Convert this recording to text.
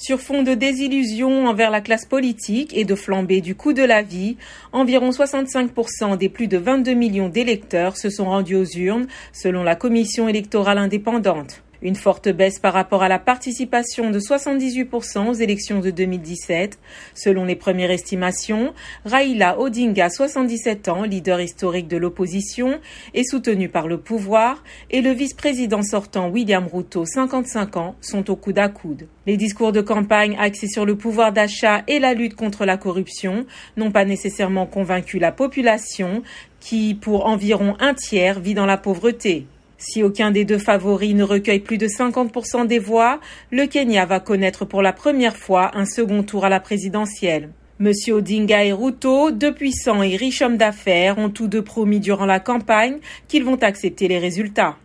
Sur fond de désillusion envers la classe politique et de flambée du coût de la vie, environ 65% des plus de 22 millions d'électeurs se sont rendus aux urnes, selon la Commission électorale indépendante. Une forte baisse par rapport à la participation de 78% aux élections de 2017. Selon les premières estimations, Raila Odinga, 77 ans, leader historique de l'opposition, est soutenu par le pouvoir et le vice-président sortant William Ruto, 55 ans, sont au coude à coude. Les discours de campagne axés sur le pouvoir d'achat et la lutte contre la corruption n'ont pas nécessairement convaincu la population qui, pour environ un tiers, vit dans la pauvreté. Si aucun des deux favoris ne recueille plus de 50% des voix, le Kenya va connaître pour la première fois un second tour à la présidentielle. Monsieur Odinga et Ruto, deux puissants et riches hommes d'affaires, ont tous deux promis durant la campagne qu'ils vont accepter les résultats.